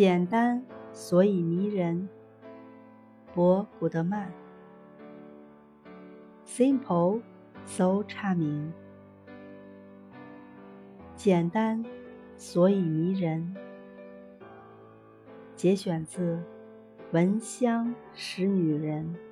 简单所以迷人。博古德曼。Simple so charming 简单所以迷人。节选自闻香识女人。